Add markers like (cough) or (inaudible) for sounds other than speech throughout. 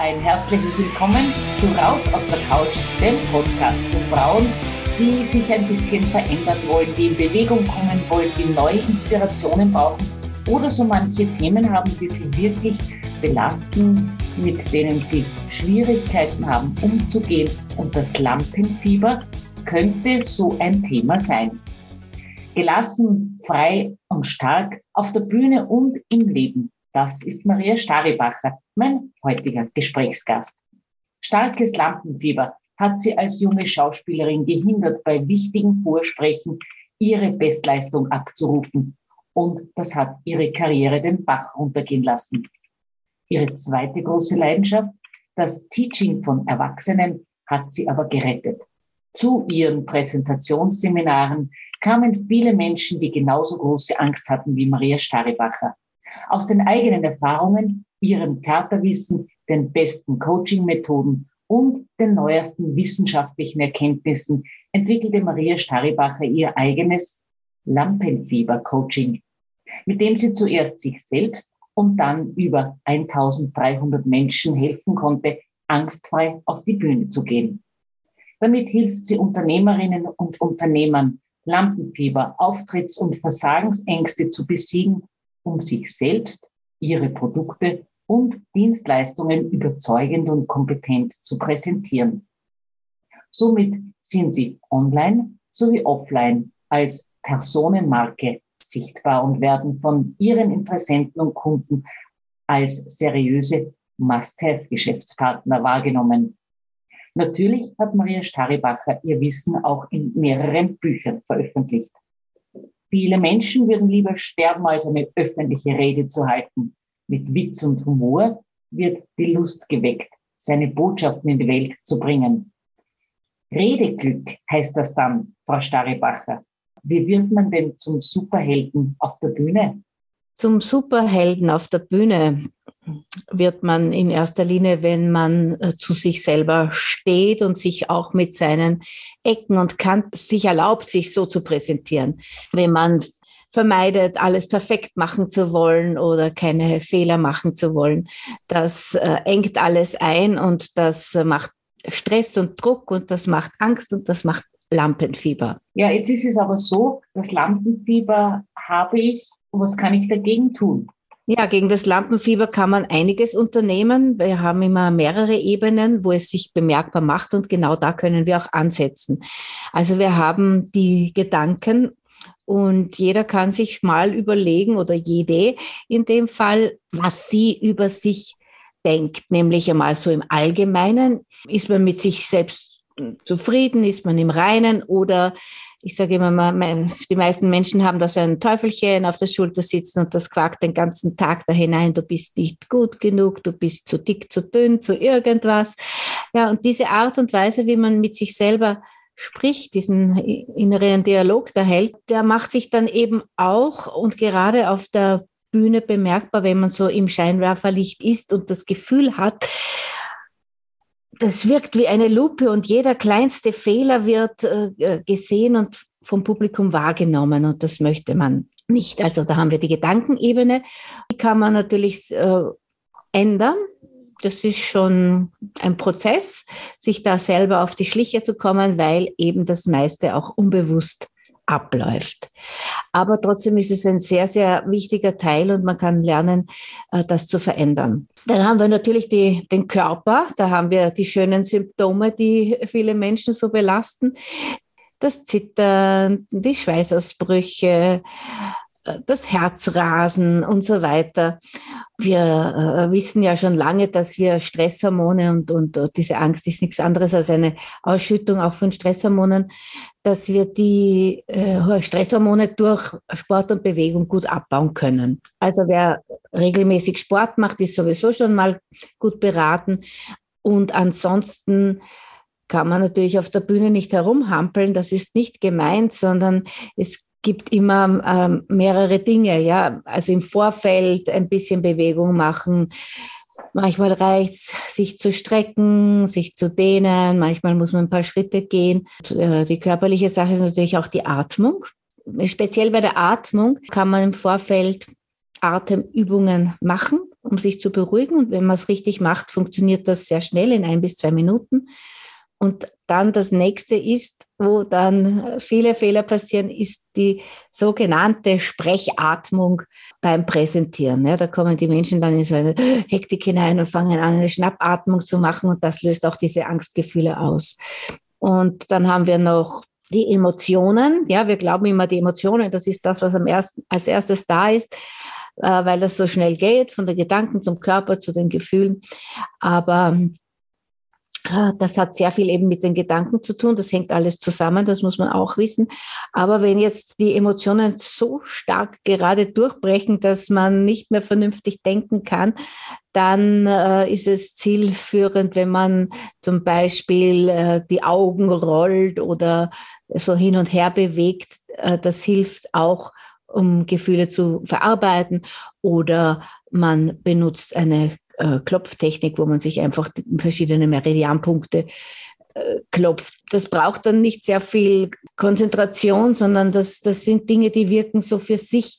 ein herzliches Willkommen zu Raus aus der Couch, dem Podcast für Frauen, die sich ein bisschen verändern wollen, die in Bewegung kommen wollen, die neue Inspirationen brauchen oder so manche Themen haben, die sie wirklich belasten, mit denen sie Schwierigkeiten haben, umzugehen. Und das Lampenfieber könnte so ein Thema sein. Gelassen, frei und stark auf der Bühne und im Leben. Das ist Maria Staribacher, mein heutiger Gesprächsgast. Starkes Lampenfieber hat sie als junge Schauspielerin gehindert, bei wichtigen Vorsprechen ihre Bestleistung abzurufen. Und das hat ihre Karriere den Bach runtergehen lassen. Ihre zweite große Leidenschaft, das Teaching von Erwachsenen, hat sie aber gerettet. Zu ihren Präsentationsseminaren kamen viele Menschen, die genauso große Angst hatten wie Maria Staribacher. Aus den eigenen Erfahrungen, ihrem Theaterwissen, den besten Coaching-Methoden und den neuesten wissenschaftlichen Erkenntnissen entwickelte Maria Staribacher ihr eigenes Lampenfieber-Coaching, mit dem sie zuerst sich selbst und dann über 1300 Menschen helfen konnte, angstfrei auf die Bühne zu gehen. Damit hilft sie Unternehmerinnen und Unternehmern, Lampenfieber, Auftritts- und Versagensängste zu besiegen um sich selbst, ihre Produkte und Dienstleistungen überzeugend und kompetent zu präsentieren. Somit sind sie online sowie offline als Personenmarke sichtbar und werden von ihren Interessenten und Kunden als seriöse Must-Have-Geschäftspartner wahrgenommen. Natürlich hat Maria Staribacher ihr Wissen auch in mehreren Büchern veröffentlicht. Viele Menschen würden lieber sterben, als eine öffentliche Rede zu halten. Mit Witz und Humor wird die Lust geweckt, seine Botschaften in die Welt zu bringen. Redeglück heißt das dann, Frau Starrebacher. Wie wird man denn zum Superhelden auf der Bühne? Zum Superhelden auf der Bühne wird man in erster Linie, wenn man äh, zu sich selber steht und sich auch mit seinen Ecken und Kanten sich erlaubt, sich so zu präsentieren. Wenn man vermeidet, alles perfekt machen zu wollen oder keine Fehler machen zu wollen. Das äh, engt alles ein und das macht Stress und Druck und das macht Angst und das macht Lampenfieber. Ja, jetzt ist es aber so, das Lampenfieber habe ich was kann ich dagegen tun? Ja, gegen das Lampenfieber kann man einiges unternehmen. Wir haben immer mehrere Ebenen, wo es sich bemerkbar macht und genau da können wir auch ansetzen. Also wir haben die Gedanken und jeder kann sich mal überlegen oder jede in dem Fall, was sie über sich denkt, nämlich einmal so im Allgemeinen, ist man mit sich selbst zufrieden, ist man im Reinen oder ich sage immer mal, die meisten Menschen haben da so ein Teufelchen auf der Schulter sitzen und das quakt den ganzen Tag da hinein, du bist nicht gut genug, du bist zu dick, zu dünn, zu irgendwas. Ja, und diese Art und Weise, wie man mit sich selber spricht, diesen inneren Dialog da hält, der macht sich dann eben auch und gerade auf der Bühne bemerkbar, wenn man so im Scheinwerferlicht ist und das Gefühl hat, das wirkt wie eine Lupe und jeder kleinste Fehler wird äh, äh, gesehen und vom Publikum wahrgenommen und das möchte man nicht. Also da haben wir die Gedankenebene, die kann man natürlich äh, ändern. Das ist schon ein Prozess, sich da selber auf die Schliche zu kommen, weil eben das meiste auch unbewusst abläuft. Aber trotzdem ist es ein sehr, sehr wichtiger Teil und man kann lernen, äh, das zu verändern. Dann haben wir natürlich die, den Körper. Da haben wir die schönen Symptome, die viele Menschen so belasten. Das Zittern, die Schweißausbrüche, das Herzrasen und so weiter. Wir äh, wissen ja schon lange, dass wir Stresshormone und, und, und, diese Angst ist nichts anderes als eine Ausschüttung auch von Stresshormonen, dass wir die äh, Stresshormone durch Sport und Bewegung gut abbauen können. Also wer regelmäßig Sport macht, ist sowieso schon mal gut beraten. Und ansonsten kann man natürlich auf der Bühne nicht herumhampeln. Das ist nicht gemeint, sondern es gibt immer ähm, mehrere Dinge, ja. Also im Vorfeld ein bisschen Bewegung machen. Manchmal reicht es, sich zu strecken, sich zu dehnen. Manchmal muss man ein paar Schritte gehen. Äh, die körperliche Sache ist natürlich auch die Atmung. Speziell bei der Atmung kann man im Vorfeld Atemübungen machen. um sich zu beruhigen. Und wenn man es richtig macht, funktioniert das sehr schnell in ein bis zwei Minuten. Und dann das nächste ist, wo dann viele Fehler passieren, ist die sogenannte Sprechatmung beim Präsentieren. Ja, da kommen die Menschen dann in so eine Hektik hinein und fangen an, eine Schnappatmung zu machen und das löst auch diese Angstgefühle aus. Und dann haben wir noch die Emotionen. Ja, wir glauben immer, die Emotionen, das ist das, was am ersten, als erstes da ist, äh, weil das so schnell geht, von den Gedanken zum Körper zu den Gefühlen. Aber das hat sehr viel eben mit den Gedanken zu tun. Das hängt alles zusammen, das muss man auch wissen. Aber wenn jetzt die Emotionen so stark gerade durchbrechen, dass man nicht mehr vernünftig denken kann, dann äh, ist es zielführend, wenn man zum Beispiel äh, die Augen rollt oder so hin und her bewegt. Äh, das hilft auch, um Gefühle zu verarbeiten. Oder man benutzt eine äh, Klopftechnik, wo man sich einfach verschiedene Meridianpunkte äh, klopft. Das braucht dann nicht sehr viel Konzentration, sondern das, das sind Dinge, die wirken so für sich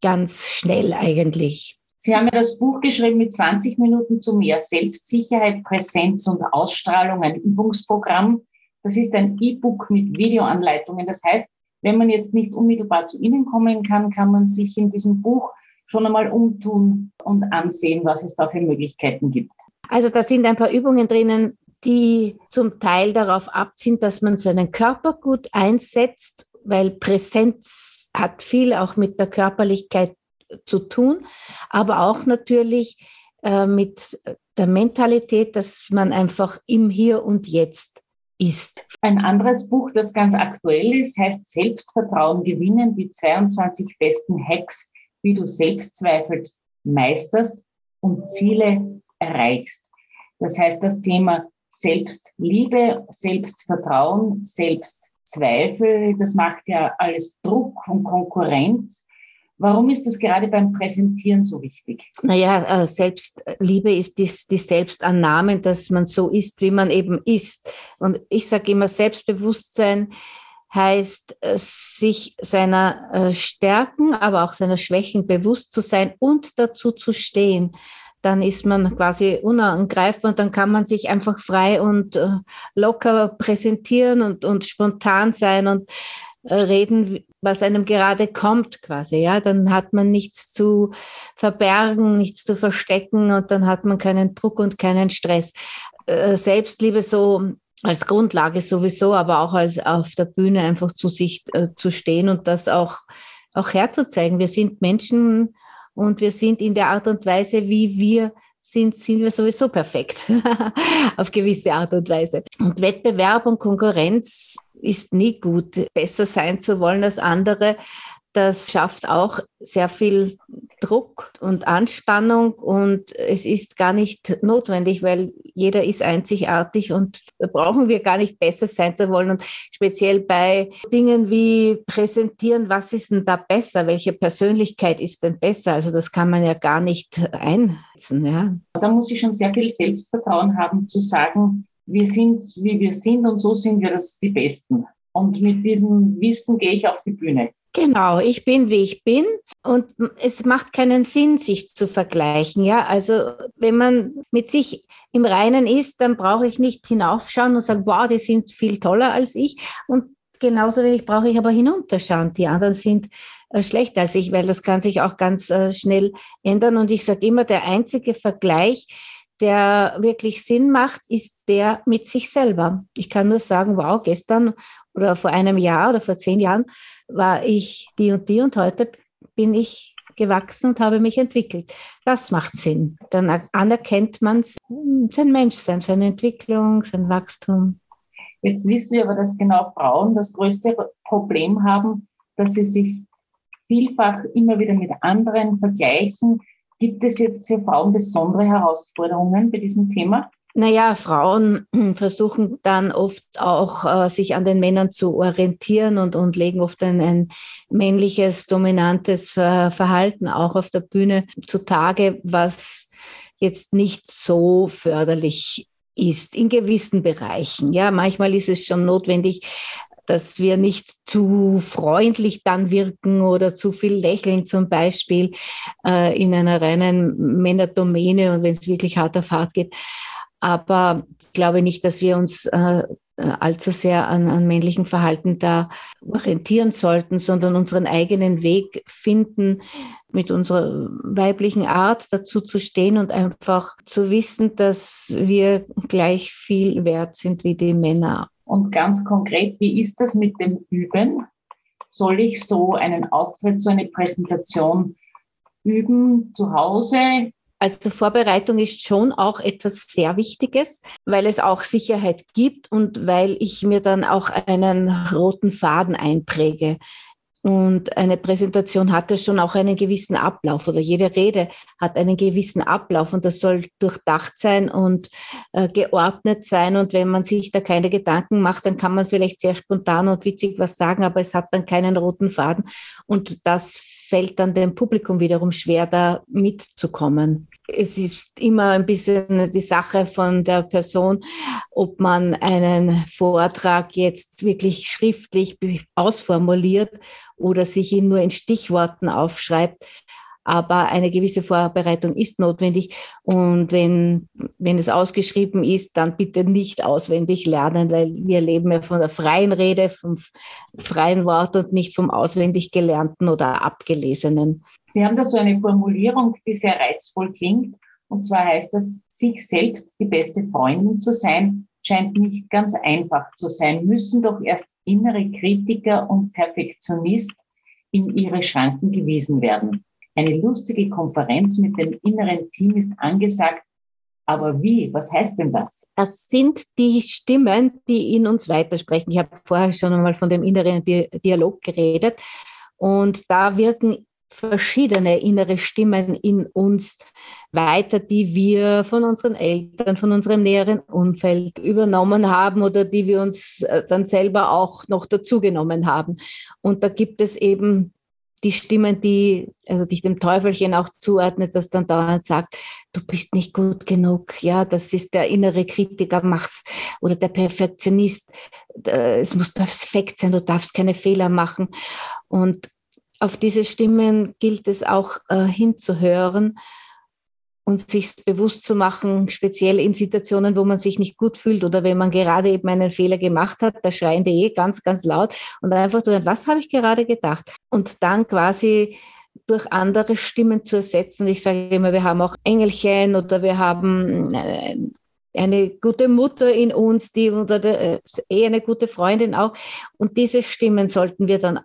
ganz schnell eigentlich. Sie haben ja das Buch geschrieben mit 20 Minuten zu mehr Selbstsicherheit, Präsenz und Ausstrahlung, ein Übungsprogramm. Das ist ein E-Book mit Videoanleitungen. Das heißt, wenn man jetzt nicht unmittelbar zu Ihnen kommen kann, kann man sich in diesem Buch schon einmal umtun und ansehen, was es da für Möglichkeiten gibt. Also da sind ein paar Übungen drinnen, die zum Teil darauf abziehen, dass man seinen Körper gut einsetzt, weil Präsenz hat viel auch mit der Körperlichkeit zu tun, aber auch natürlich äh, mit der Mentalität, dass man einfach im Hier und Jetzt ist. Ein anderes Buch, das ganz aktuell ist, heißt Selbstvertrauen gewinnen, die 22 besten Hacks wie du Selbstzweifel meisterst und Ziele erreichst. Das heißt, das Thema Selbstliebe, Selbstvertrauen, Selbstzweifel, das macht ja alles Druck und Konkurrenz. Warum ist das gerade beim Präsentieren so wichtig? Naja, äh, Selbstliebe ist die, die Selbstannahme, dass man so ist, wie man eben ist. Und ich sage immer, Selbstbewusstsein heißt, äh, sich seiner äh, Stärken, aber auch seiner Schwächen bewusst zu sein und dazu zu stehen. Dann ist man quasi unangreifbar und dann kann man sich einfach frei und äh, locker präsentieren und, und spontan sein und reden, was einem gerade kommt quasi. Ja, dann hat man nichts zu verbergen, nichts zu verstecken und dann hat man keinen Druck und keinen Stress. Selbstliebe so als Grundlage sowieso, aber auch als auf der Bühne einfach zu sich äh, zu stehen und das auch, auch herzuzeigen. Wir sind Menschen und wir sind in der Art und Weise, wie wir sind, sind wir sowieso perfekt (laughs) auf gewisse Art und Weise. Und Wettbewerb und Konkurrenz ist nie gut, besser sein zu wollen als andere. Das schafft auch sehr viel Druck und Anspannung und es ist gar nicht notwendig, weil jeder ist einzigartig und da brauchen wir gar nicht besser sein zu wollen. Und speziell bei Dingen wie präsentieren, was ist denn da besser? Welche Persönlichkeit ist denn besser? Also das kann man ja gar nicht einsetzen. Ja. Da muss ich schon sehr viel Selbstvertrauen haben zu sagen, wir sind, wie wir sind und so sind wir das die Besten. Und mit diesem Wissen gehe ich auf die Bühne. Genau, ich bin, wie ich bin und es macht keinen Sinn, sich zu vergleichen. Ja, also wenn man mit sich im Reinen ist, dann brauche ich nicht hinaufschauen und sagen, wow, die sind viel toller als ich. Und genauso wenig brauche ich aber hinunterschauen. Die anderen sind äh, schlechter als ich, weil das kann sich auch ganz äh, schnell ändern. Und ich sage immer, der einzige Vergleich, der wirklich Sinn macht, ist der mit sich selber. Ich kann nur sagen, wow, gestern oder vor einem Jahr oder vor zehn Jahren war ich die und die und heute bin ich gewachsen und habe mich entwickelt. Das macht Sinn. Dann anerkennt man sein Menschsein, seine Entwicklung, sein Wachstum. Jetzt wissen wir aber, dass genau Frauen das größte Problem haben, dass sie sich vielfach immer wieder mit anderen vergleichen. Gibt es jetzt für Frauen besondere Herausforderungen bei diesem Thema? Naja, Frauen (clears throat) versuchen dann oft auch, äh, sich an den Männern zu orientieren und, und legen oft ein, ein männliches, dominantes Verhalten auch auf der Bühne zutage, was jetzt nicht so förderlich ist in gewissen Bereichen. Ja, manchmal ist es schon notwendig, dass wir nicht zu freundlich dann wirken oder zu viel lächeln zum Beispiel äh, in einer reinen Männerdomäne und wenn es wirklich hart auf hart geht. Aber ich glaube nicht, dass wir uns äh, allzu sehr an, an männlichen Verhalten da orientieren sollten, sondern unseren eigenen Weg finden, mit unserer weiblichen Art dazu zu stehen und einfach zu wissen, dass wir gleich viel wert sind wie die Männer. Und ganz konkret, wie ist das mit dem Üben? Soll ich so einen Auftritt, so eine Präsentation üben zu Hause? Also Vorbereitung ist schon auch etwas sehr Wichtiges, weil es auch Sicherheit gibt und weil ich mir dann auch einen roten Faden einpräge. Und eine Präsentation hat ja schon auch einen gewissen Ablauf oder jede Rede hat einen gewissen Ablauf und das soll durchdacht sein und äh, geordnet sein. Und wenn man sich da keine Gedanken macht, dann kann man vielleicht sehr spontan und witzig was sagen, aber es hat dann keinen roten Faden. Und das fällt dann dem Publikum wiederum schwer, da mitzukommen. Es ist immer ein bisschen die Sache von der Person, ob man einen Vortrag jetzt wirklich schriftlich ausformuliert oder sich ihn nur in Stichworten aufschreibt aber eine gewisse Vorbereitung ist notwendig. Und wenn, wenn es ausgeschrieben ist, dann bitte nicht auswendig lernen, weil wir leben ja von der freien Rede, vom freien Wort und nicht vom auswendig gelernten oder abgelesenen. Sie haben da so eine Formulierung, die sehr reizvoll klingt. Und zwar heißt das, sich selbst die beste Freundin zu sein, scheint nicht ganz einfach zu sein, müssen doch erst innere Kritiker und Perfektionist in ihre Schranken gewiesen werden. Eine lustige Konferenz mit dem inneren Team ist angesagt. Aber wie? Was heißt denn das? Das sind die Stimmen, die in uns weitersprechen. Ich habe vorher schon einmal von dem inneren Dialog geredet. Und da wirken verschiedene innere Stimmen in uns weiter, die wir von unseren Eltern, von unserem näheren Umfeld übernommen haben oder die wir uns äh, dann selber auch noch dazugenommen haben. Und da gibt es eben die Stimmen, die, also dich dem Teufelchen auch zuordnet, das dann dauernd sagt, du bist nicht gut genug. Ja, das ist der innere Kritiker, mach's. Oder der Perfektionist, es muss perfekt sein, du darfst keine Fehler machen. Und auf diese Stimmen gilt es auch äh, hinzuhören und sich bewusst zu machen, speziell in Situationen, wo man sich nicht gut fühlt oder wenn man gerade eben einen Fehler gemacht hat, da schreien die eh ganz, ganz laut und einfach so, was habe ich gerade gedacht? Und dann quasi durch andere Stimmen zu ersetzen. Ich sage immer, wir haben auch Engelchen oder wir haben äh, eine gute Mutter in uns, die oder äh, eh eine gute Freundin auch. Und diese Stimmen sollten wir dann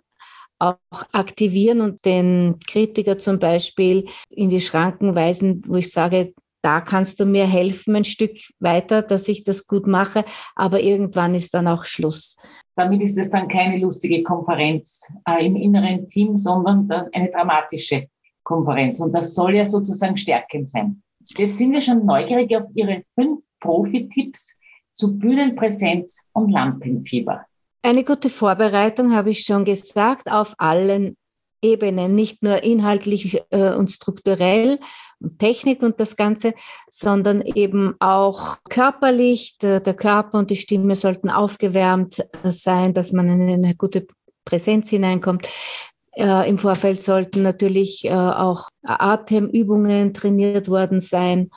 auch aktivieren und den Kritiker zum Beispiel in die Schranken weisen, wo ich sage, da kannst du mir helfen ein Stück weiter, dass ich das gut mache, aber irgendwann ist dann auch Schluss. Damit ist es dann keine lustige Konferenz äh, im inneren Team, sondern dann eine dramatische Konferenz. Und das soll ja sozusagen stärkend sein. Jetzt sind wir schon neugierig auf Ihre fünf Profi-Tipps zu Bühnenpräsenz und Lampenfieber. Eine gute Vorbereitung, habe ich schon gesagt, auf allen Ebenen, nicht nur inhaltlich äh, und strukturell und Technik und das Ganze, sondern eben auch körperlich. Der, der Körper und die Stimme sollten aufgewärmt äh, sein, dass man in eine gute Präsenz hineinkommt. Äh, Im Vorfeld sollten natürlich äh, auch Atemübungen trainiert worden sein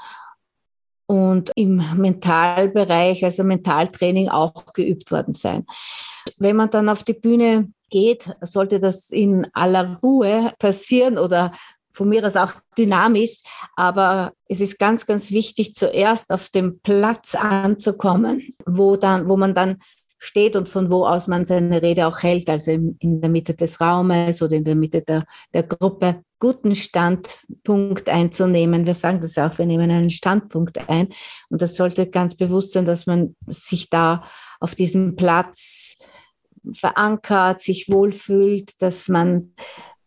und im Mentalbereich, also Mentaltraining auch geübt worden sein. Wenn man dann auf die Bühne geht, sollte das in aller Ruhe passieren oder von mir aus auch dynamisch, aber es ist ganz, ganz wichtig, zuerst auf dem Platz anzukommen, wo, dann, wo man dann steht und von wo aus man seine Rede auch hält, also in der Mitte des Raumes oder in der Mitte der, der Gruppe, guten Standpunkt einzunehmen. Wir sagen das auch, wir nehmen einen Standpunkt ein. Und das sollte ganz bewusst sein, dass man sich da auf diesem Platz verankert, sich wohlfühlt, dass man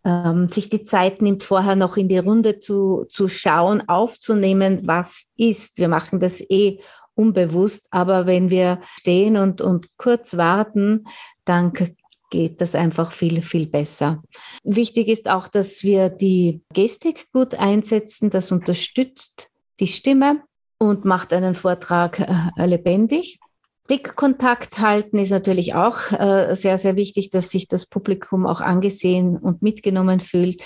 ähm, sich die Zeit nimmt, vorher noch in die Runde zu, zu schauen, aufzunehmen, was ist. Wir machen das eh unbewusst, aber wenn wir stehen und, und kurz warten, dann geht das einfach viel, viel besser. Wichtig ist auch, dass wir die Gestik gut einsetzen. Das unterstützt die Stimme und macht einen Vortrag äh, lebendig. Blickkontakt halten ist natürlich auch äh, sehr, sehr wichtig, dass sich das Publikum auch angesehen und mitgenommen fühlt.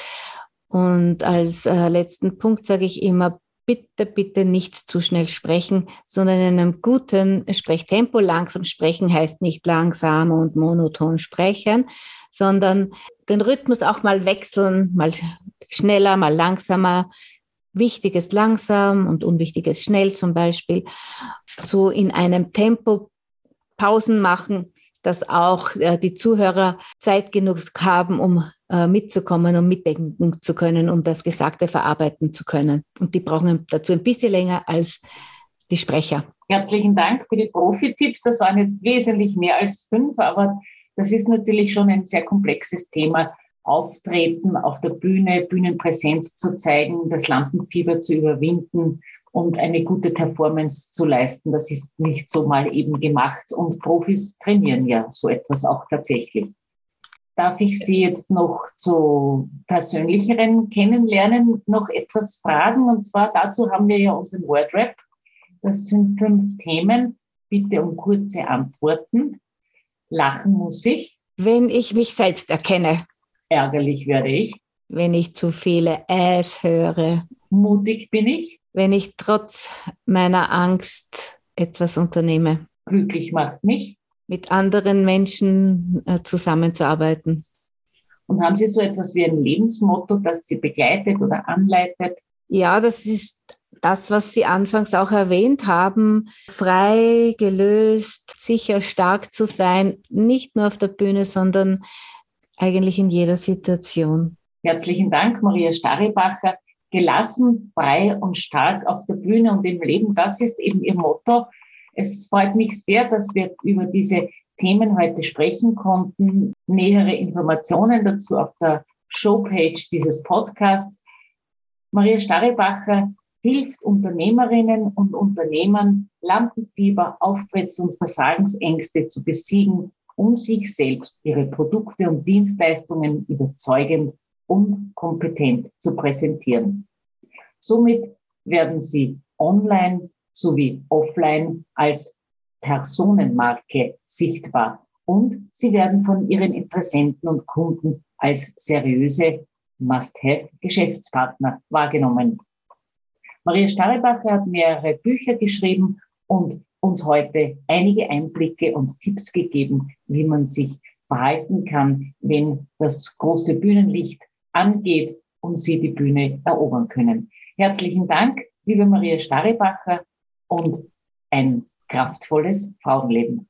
Und als äh, letzten Punkt sage ich immer, bitte, bitte nicht zu schnell sprechen, sondern in einem guten Sprechtempo. Langsam sprechen heißt nicht langsam und monoton sprechen, sondern den Rhythmus auch mal wechseln, mal schneller, mal langsamer. Wichtiges langsam und Unwichtiges schnell zum Beispiel. So in einem Tempo Pausen machen, dass auch äh, die Zuhörer Zeit genug haben, um mitzukommen und mitdenken zu können, um das Gesagte verarbeiten zu können. Und die brauchen dazu ein bisschen länger als die Sprecher. Herzlichen Dank für die Profi-Tipps. Das waren jetzt wesentlich mehr als fünf, aber das ist natürlich schon ein sehr komplexes Thema. Auftreten auf der Bühne, Bühnenpräsenz zu zeigen, das Lampenfieber zu überwinden und eine gute Performance zu leisten. Das ist nicht so mal eben gemacht und Profis trainieren ja so etwas auch tatsächlich. Darf ich Sie jetzt noch zu persönlicheren Kennenlernen noch etwas fragen? Und zwar dazu haben wir ja unseren Wordrap. Das sind fünf Themen. Bitte um kurze Antworten. Lachen muss ich. Wenn ich mich selbst erkenne. Ärgerlich werde ich. Wenn ich zu viele Äs höre. Mutig bin ich. Wenn ich trotz meiner Angst etwas unternehme. Glücklich macht mich mit anderen Menschen äh, zusammenzuarbeiten. Und haben Sie so etwas wie ein Lebensmotto, das Sie begleitet oder anleitet? Ja, das ist das, was Sie anfangs auch erwähnt haben, frei, gelöst, sicher stark zu sein, nicht nur auf der Bühne, sondern eigentlich in jeder Situation. Herzlichen Dank, Maria Staribacher. Gelassen, frei und stark auf der Bühne und im Leben, das ist eben Ihr Motto. Es freut mich sehr, dass wir über diese Themen heute sprechen konnten. Nähere Informationen dazu auf der Showpage dieses Podcasts. Maria Starrebacher hilft Unternehmerinnen und Unternehmern, Lampenfieber, Auftritts- und Versagensängste zu besiegen, um sich selbst, ihre Produkte und Dienstleistungen überzeugend und kompetent zu präsentieren. Somit werden sie online sowie offline als Personenmarke sichtbar und sie werden von ihren Interessenten und Kunden als seriöse Must-Have-Geschäftspartner wahrgenommen. Maria Starrebacher hat mehrere Bücher geschrieben und uns heute einige Einblicke und Tipps gegeben, wie man sich verhalten kann, wenn das große Bühnenlicht angeht und Sie die Bühne erobern können. Herzlichen Dank, liebe Maria Starrebacher und ein kraftvolles Frauenleben.